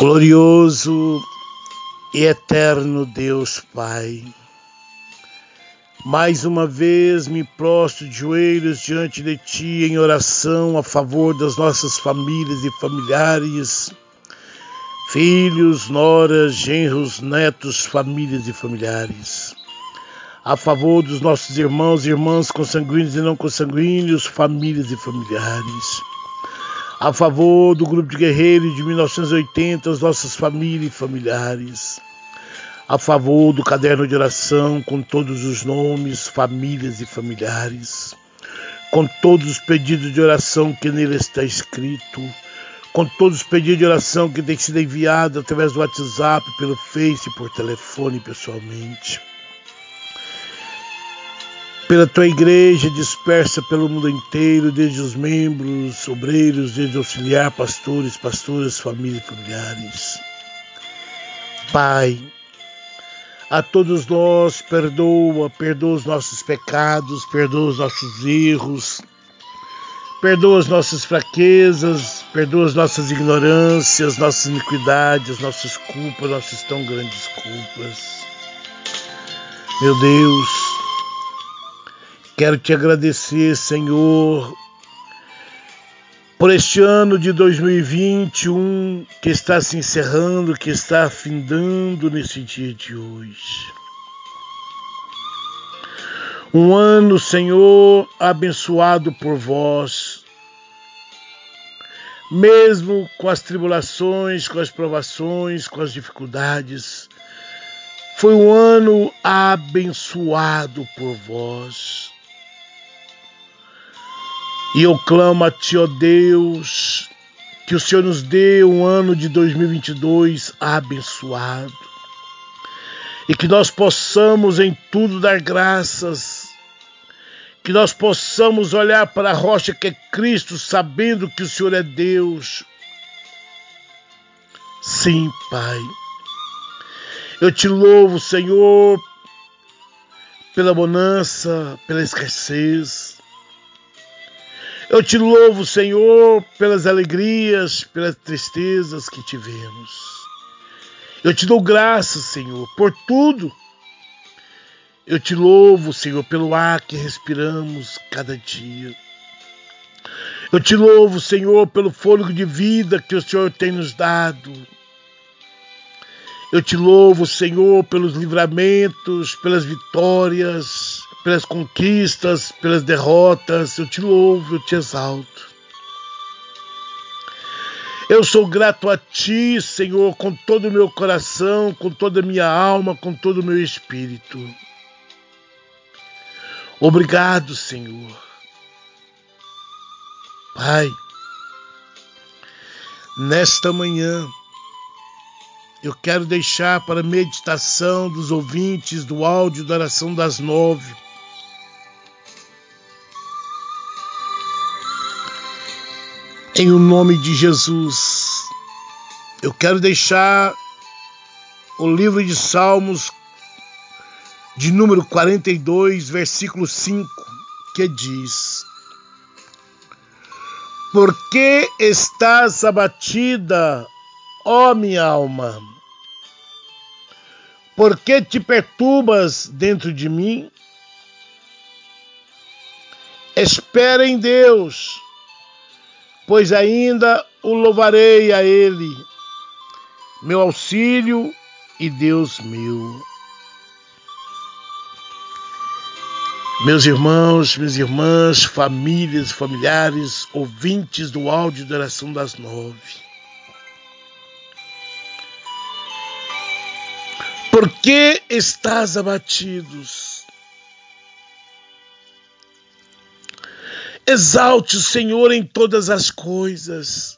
Glorioso e eterno Deus Pai, mais uma vez me prostro de joelhos diante de Ti em oração a favor das nossas famílias e familiares, filhos, noras, genros, netos, famílias e familiares. A favor dos nossos irmãos e irmãs consanguíneos e não consanguíneos, famílias e familiares a favor do grupo de guerreiros de 1980, as nossas famílias e familiares, a favor do caderno de oração com todos os nomes, famílias e familiares, com todos os pedidos de oração que nele está escrito, com todos os pedidos de oração que tem sido enviado através do WhatsApp, pelo Face, por telefone pessoalmente pela tua igreja dispersa pelo mundo inteiro, desde os membros, obreiros, desde auxiliar, pastores, pastoras, famílias familiares. Pai, a todos nós perdoa, perdoa os nossos pecados, perdoa os nossos erros, perdoa as nossas fraquezas, perdoa as nossas ignorâncias, nossas iniquidades, nossas culpas, nossas tão grandes culpas. Meu Deus, Quero te agradecer, Senhor, por este ano de 2021 que está se encerrando, que está afindando nesse dia de hoje. Um ano, Senhor, abençoado por vós, mesmo com as tribulações, com as provações, com as dificuldades. Foi um ano abençoado por vós. E eu clamo a Ti, ó Deus, que o Senhor nos dê um ano de 2022 abençoado. E que nós possamos em tudo dar graças. Que nós possamos olhar para a rocha que é Cristo, sabendo que o Senhor é Deus. Sim, Pai. Eu te louvo, Senhor, pela bonança, pela escassez. Eu te louvo, Senhor, pelas alegrias, pelas tristezas que tivemos. Eu te dou graças, Senhor, por tudo. Eu te louvo, Senhor, pelo ar que respiramos cada dia. Eu te louvo, Senhor, pelo fôlego de vida que o Senhor tem nos dado. Eu te louvo, Senhor, pelos livramentos, pelas vitórias pelas conquistas, pelas derrotas. Eu te louvo, eu te exalto. Eu sou grato a Ti, Senhor, com todo o meu coração, com toda a minha alma, com todo o meu espírito. Obrigado, Senhor. Pai, nesta manhã, eu quero deixar para meditação dos ouvintes do áudio da oração das nove Em o nome de Jesus, eu quero deixar o livro de Salmos de número 42, versículo 5, que diz: Por que estás abatida, ó minha alma? Por que te perturbas dentro de mim? Espera em Deus pois ainda o louvarei a Ele, meu auxílio e Deus meu. Meus irmãos, minhas irmãs, famílias, familiares, ouvintes do áudio da oração das nove. Por que estás abatidos? Exalte o Senhor em todas as coisas.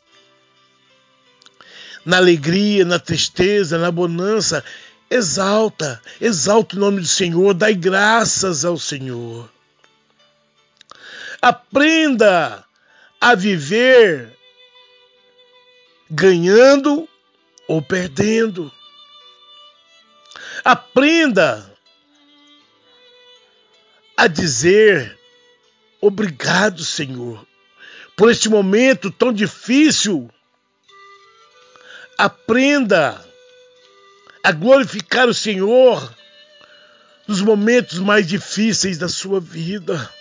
Na alegria, na tristeza, na bonança, exalta, exalta o nome do Senhor, dai graças ao Senhor. Aprenda a viver ganhando ou perdendo. Aprenda a dizer Obrigado, Senhor, por este momento tão difícil. Aprenda a glorificar o Senhor nos momentos mais difíceis da sua vida.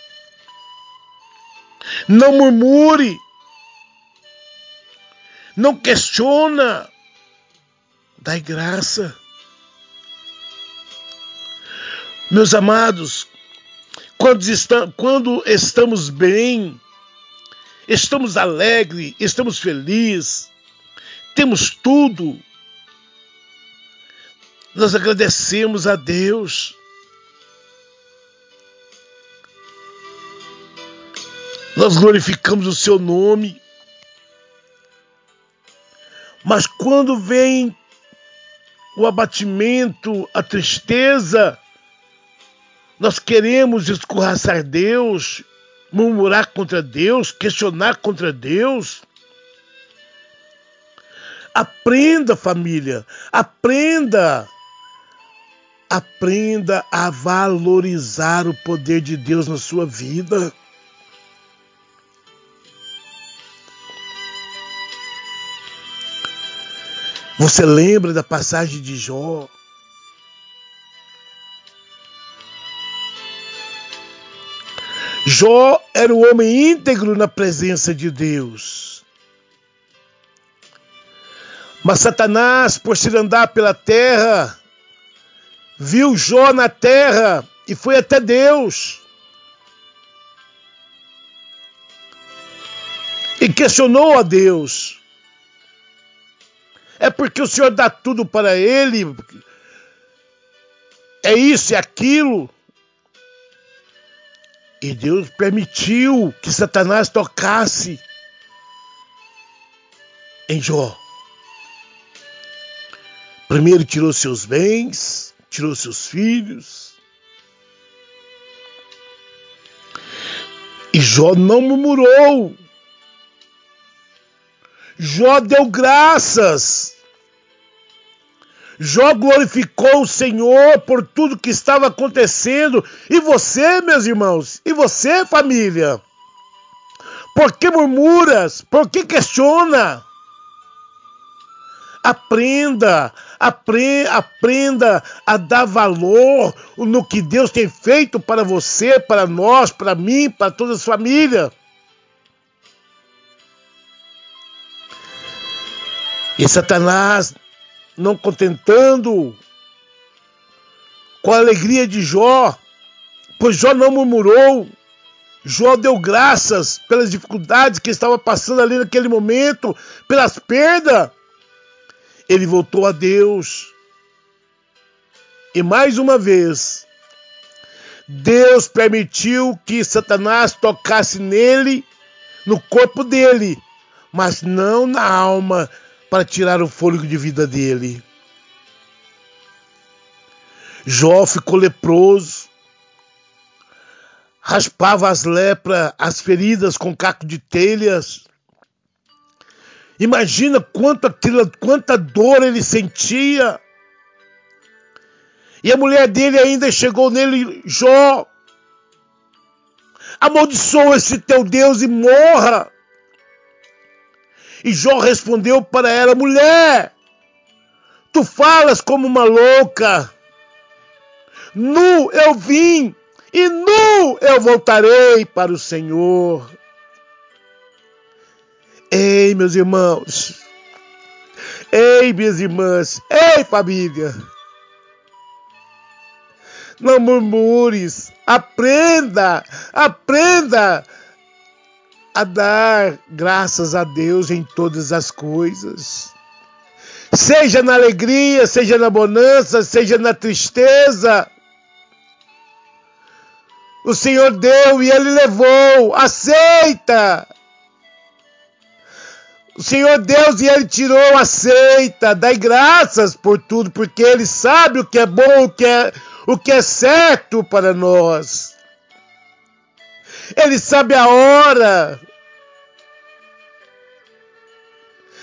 Não murmure. Não questiona. Dai graça. Meus amados, quando estamos bem, estamos alegres, estamos felizes, temos tudo, nós agradecemos a Deus. Nós glorificamos o seu nome. Mas quando vem o abatimento, a tristeza, nós queremos escorraçar Deus, murmurar contra Deus, questionar contra Deus. Aprenda, família, aprenda. Aprenda a valorizar o poder de Deus na sua vida. Você lembra da passagem de Jó? Jó era um homem íntegro na presença de Deus. Mas Satanás, por se andar pela terra, viu Jó na terra e foi até Deus. E questionou a Deus. É porque o Senhor dá tudo para ele? É isso e aquilo? E Deus permitiu que Satanás tocasse em Jó. Primeiro tirou seus bens, tirou seus filhos. E Jó não murmurou. Jó deu graças. Jó glorificou o Senhor por tudo que estava acontecendo. E você, meus irmãos, e você, família? Por que murmuras? Por que questiona? Aprenda, apre, aprenda a dar valor no que Deus tem feito para você, para nós, para mim, para toda a família. E Satanás não contentando com a alegria de Jó, pois Jó não murmurou. Jó deu graças pelas dificuldades que estava passando ali naquele momento, pelas perdas. Ele voltou a Deus. E mais uma vez, Deus permitiu que Satanás tocasse nele, no corpo dele, mas não na alma para tirar o fôlego de vida dele. Jó ficou leproso, raspava as lepras, as feridas com caco de telhas. Imagina quanta, quanta dor ele sentia. E a mulher dele ainda chegou nele, Jó, amaldiçoa esse teu Deus e morra. E Jó respondeu para ela: Mulher, tu falas como uma louca. Nu eu vim e nu eu voltarei para o Senhor. Ei, meus irmãos. Ei, minhas irmãs. Ei, família. Não murmures. Aprenda. Aprenda a dar graças a Deus em todas as coisas. Seja na alegria, seja na bonança, seja na tristeza. O Senhor deu e Ele levou. Aceita! O Senhor Deus e Ele tirou, aceita, dai graças por tudo, porque Ele sabe o que é bom, o que é, o que é certo para nós. Ele sabe a hora.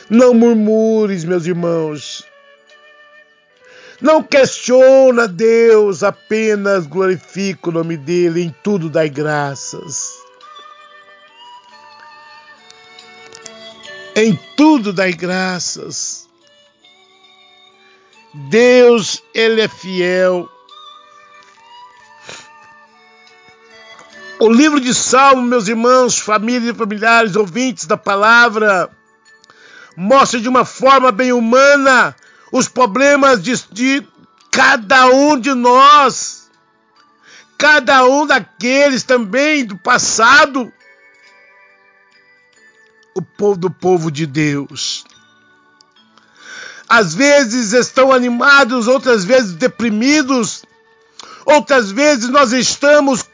Não murmures, meus irmãos. Não questiona Deus, apenas glorifica o nome dele, em tudo dai graças. Em tudo dai graças. Deus, Ele é fiel. O livro de Salmo, meus irmãos, famílias e familiares, ouvintes da palavra, mostra de uma forma bem humana os problemas de, de cada um de nós, cada um daqueles também do passado, o povo do povo de Deus. Às vezes estão animados, outras vezes deprimidos, outras vezes nós estamos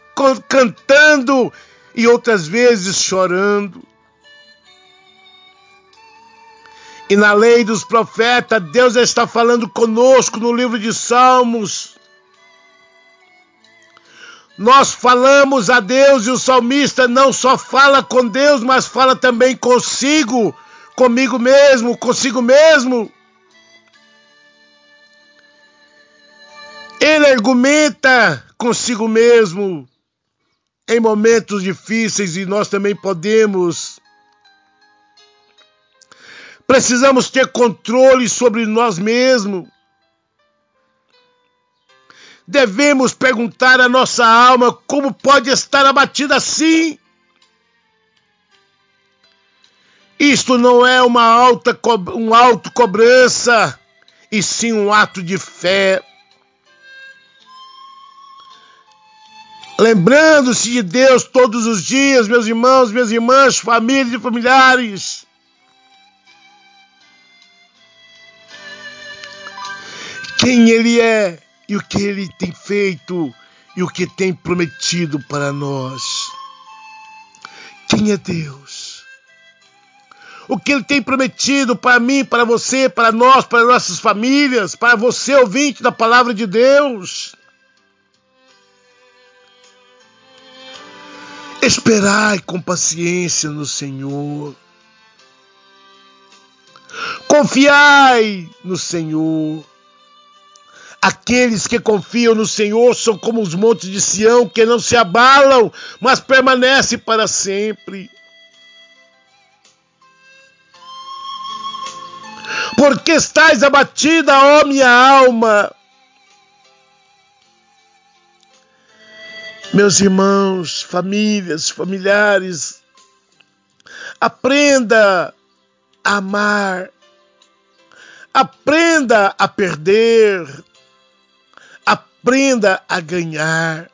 cantando e outras vezes chorando. E na lei dos profetas, Deus está falando conosco no livro de Salmos. Nós falamos a Deus e o salmista não só fala com Deus, mas fala também consigo, comigo mesmo, consigo mesmo. Ele argumenta consigo mesmo em momentos difíceis e nós também podemos Precisamos ter controle sobre nós mesmos. Devemos perguntar à nossa alma como pode estar abatida assim. Isto não é uma alta um auto cobrança, e sim um ato de fé. Lembrando-se de Deus todos os dias, meus irmãos, minhas irmãs, famílias e familiares. quem Ele é e o que Ele tem feito e o que tem prometido para nós. Quem é Deus? O que Ele tem prometido para mim, para você, para nós, para nossas famílias, para você, ouvinte da palavra de Deus. Esperai com paciência no Senhor. Confiai no Senhor. Aqueles que confiam no Senhor são como os montes de Sião, que não se abalam, mas permanecem para sempre. Porque estás abatida, ó minha alma? Meus irmãos, famílias, familiares, aprenda a amar, aprenda a perder, aprenda a ganhar.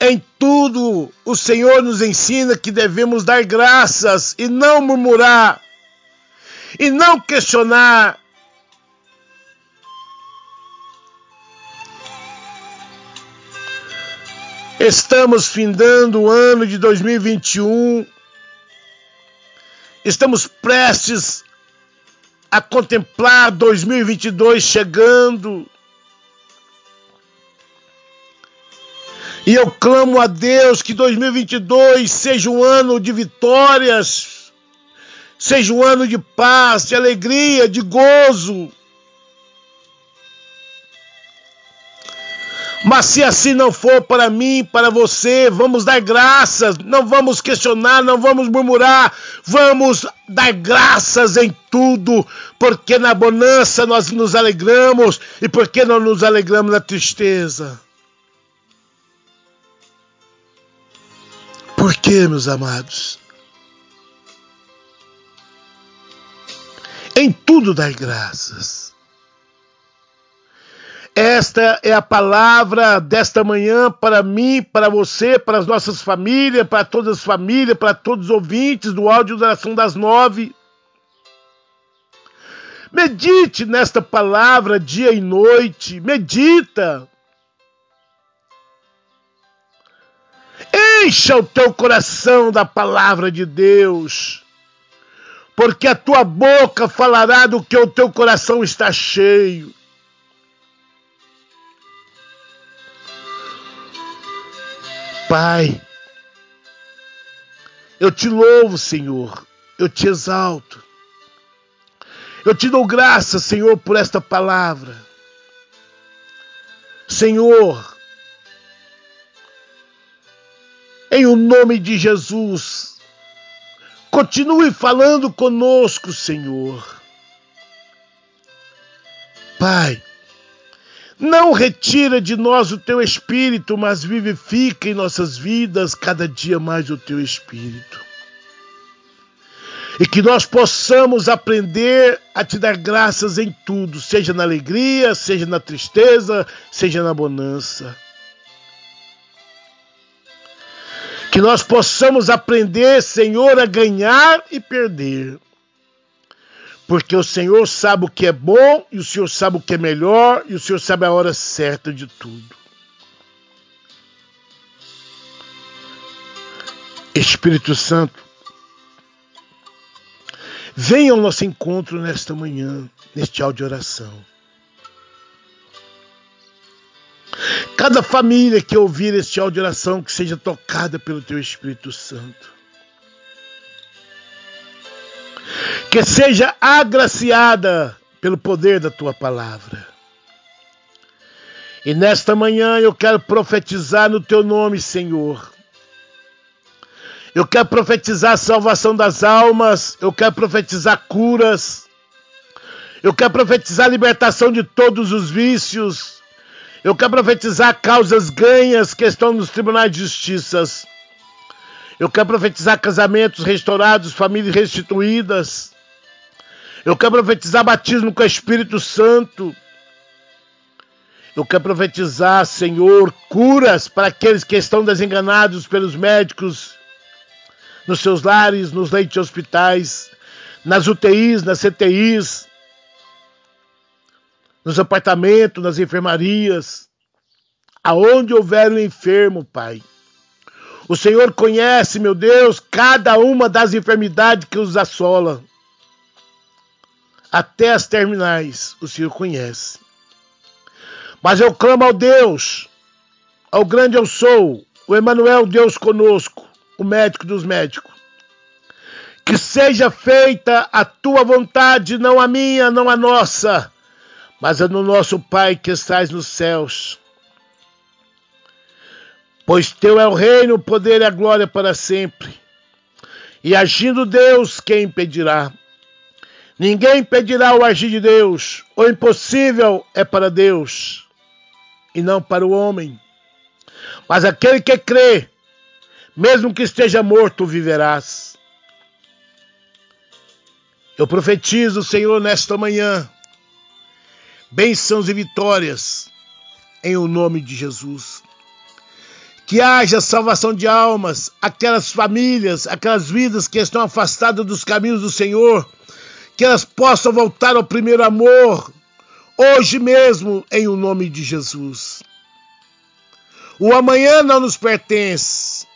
Em tudo, o Senhor nos ensina que devemos dar graças e não murmurar, e não questionar. Estamos findando o ano de 2021, estamos prestes a contemplar 2022 chegando. E eu clamo a Deus que 2022 seja um ano de vitórias, seja um ano de paz, de alegria, de gozo. Mas se assim não for para mim, para você, vamos dar graças, não vamos questionar, não vamos murmurar, vamos dar graças em tudo, porque na bonança nós nos alegramos e porque não nos alegramos na tristeza. Por que, meus amados? Em tudo dar graças. Esta é a palavra desta manhã para mim, para você, para as nossas famílias, para todas as famílias, para todos os ouvintes do áudio da oração das nove. Medite nesta palavra dia e noite, medita. Encha o teu coração da palavra de Deus, porque a tua boca falará do que o teu coração está cheio. Pai, eu te louvo, Senhor, eu te exalto. Eu te dou graça, Senhor, por esta palavra. Senhor, em o nome de Jesus, continue falando conosco, Senhor. Pai, não retira de nós o teu espírito, mas vivifica em nossas vidas cada dia mais o teu espírito. E que nós possamos aprender a te dar graças em tudo, seja na alegria, seja na tristeza, seja na bonança. Que nós possamos aprender, Senhor, a ganhar e perder porque o Senhor sabe o que é bom e o Senhor sabe o que é melhor e o Senhor sabe a hora certa de tudo. Espírito Santo, venha ao nosso encontro nesta manhã, neste áudio de oração. Cada família que ouvir este áudio de oração, que seja tocada pelo Teu Espírito Santo. Que seja agraciada pelo poder da tua palavra. E nesta manhã eu quero profetizar no teu nome, Senhor. Eu quero profetizar a salvação das almas, eu quero profetizar curas, eu quero profetizar a libertação de todos os vícios, eu quero profetizar causas ganhas que estão nos tribunais de justiça. Eu quero profetizar casamentos restaurados, famílias restituídas. Eu quero profetizar batismo com o Espírito Santo. Eu quero profetizar, Senhor, curas para aqueles que estão desenganados pelos médicos, nos seus lares, nos leitos de hospitais, nas UTIs, nas CTIs, nos apartamentos, nas enfermarias, aonde houver um enfermo, Pai. O Senhor conhece, meu Deus, cada uma das enfermidades que os assola até as terminais, o Senhor conhece. Mas eu clamo ao Deus, ao grande eu sou, o Emanuel, Deus conosco, o médico dos médicos. Que seja feita a tua vontade, não a minha, não a nossa, mas a do nosso Pai que estás nos céus. Pois teu é o reino, o poder e a glória para sempre. E agindo Deus, quem impedirá? Ninguém impedirá o agir de Deus. O impossível é para Deus e não para o homem. Mas aquele que crê, mesmo que esteja morto, viverás. Eu profetizo, Senhor, nesta manhã, bênçãos e vitórias em o nome de Jesus. Que haja salvação de almas, aquelas famílias, aquelas vidas que estão afastadas dos caminhos do Senhor que elas possam voltar ao primeiro amor, hoje mesmo, em o nome de Jesus. O amanhã não nos pertence.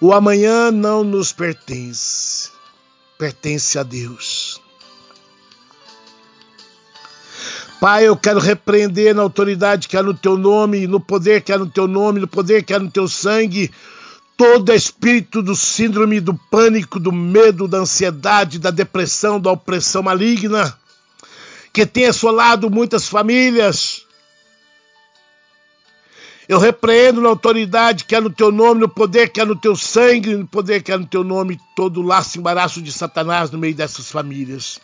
O amanhã não nos pertence. Pertence a Deus. Pai, eu quero repreender na autoridade que há no teu nome, no poder que há no teu nome, no poder que há no teu sangue, todo espírito do síndrome do pânico, do medo, da ansiedade, da depressão, da opressão maligna, que tem assolado muitas famílias. Eu repreendo na autoridade que é no teu nome, no poder que é no teu sangue, no poder que é no teu nome, todo laço embaraço de Satanás no meio dessas famílias.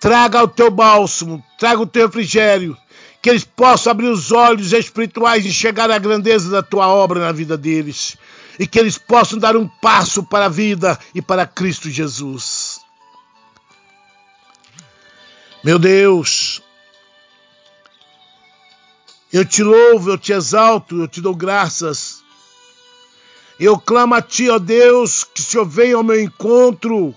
Traga o teu bálsamo, traga o teu refrigério, que eles possam abrir os olhos espirituais e enxergar a grandeza da tua obra na vida deles, e que eles possam dar um passo para a vida e para Cristo Jesus. Meu Deus, eu te louvo, eu te exalto, eu te dou graças. Eu clamo a ti, ó Deus, que o Senhor venha ao meu encontro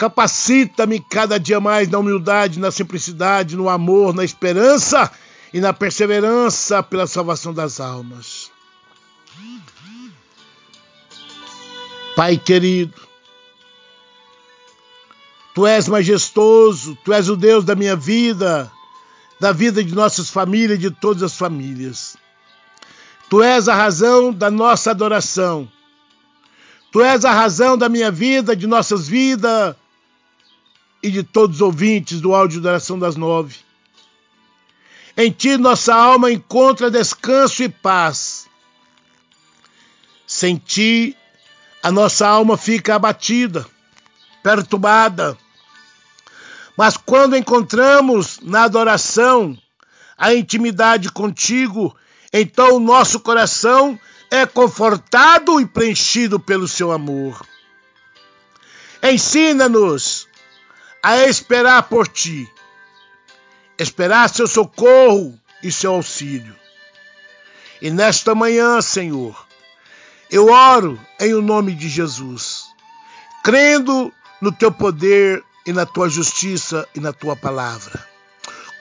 Capacita-me cada dia mais na humildade, na simplicidade, no amor, na esperança e na perseverança pela salvação das almas. Pai querido, Tu és majestoso, Tu és o Deus da minha vida, da vida de nossas famílias e de todas as famílias. Tu és a razão da nossa adoração. Tu és a razão da minha vida, de nossas vidas, e de todos os ouvintes do áudio da oração das nove. Em ti nossa alma encontra descanso e paz. Sem ti a nossa alma fica abatida, perturbada. Mas quando encontramos na adoração a intimidade contigo, então o nosso coração é confortado e preenchido pelo seu amor. Ensina-nos a esperar por ti, esperar seu socorro e seu auxílio. E nesta manhã, Senhor, eu oro em o nome de Jesus, crendo no teu poder e na tua justiça e na tua palavra.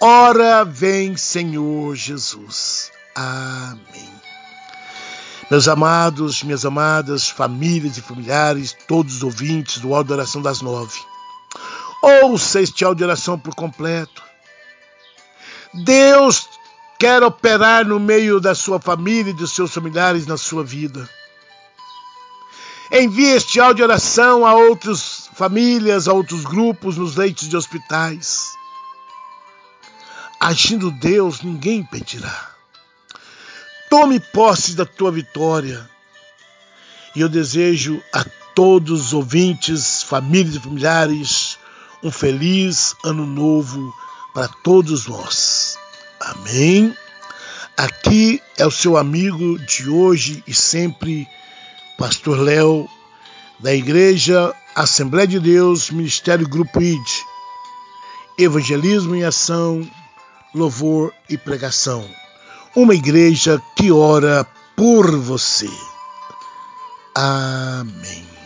Ora, vem, Senhor Jesus. Amém. Meus amados, minhas amadas, famílias e familiares, todos os ouvintes do Áudio Oração das Nove, ouça este áudio oração por completo. Deus quer operar no meio da sua família e dos seus familiares na sua vida. Envie este áudio oração a outras famílias, a outros grupos nos leitos de hospitais. Agindo Deus, ninguém impedirá. Tome posse da tua vitória. E eu desejo a todos os ouvintes, famílias e familiares, um feliz ano novo para todos nós. Amém. Aqui é o seu amigo de hoje e sempre, Pastor Léo, da Igreja Assembleia de Deus, Ministério Grupo ID. Evangelismo em ação, louvor e pregação uma igreja que ora por você. Amém.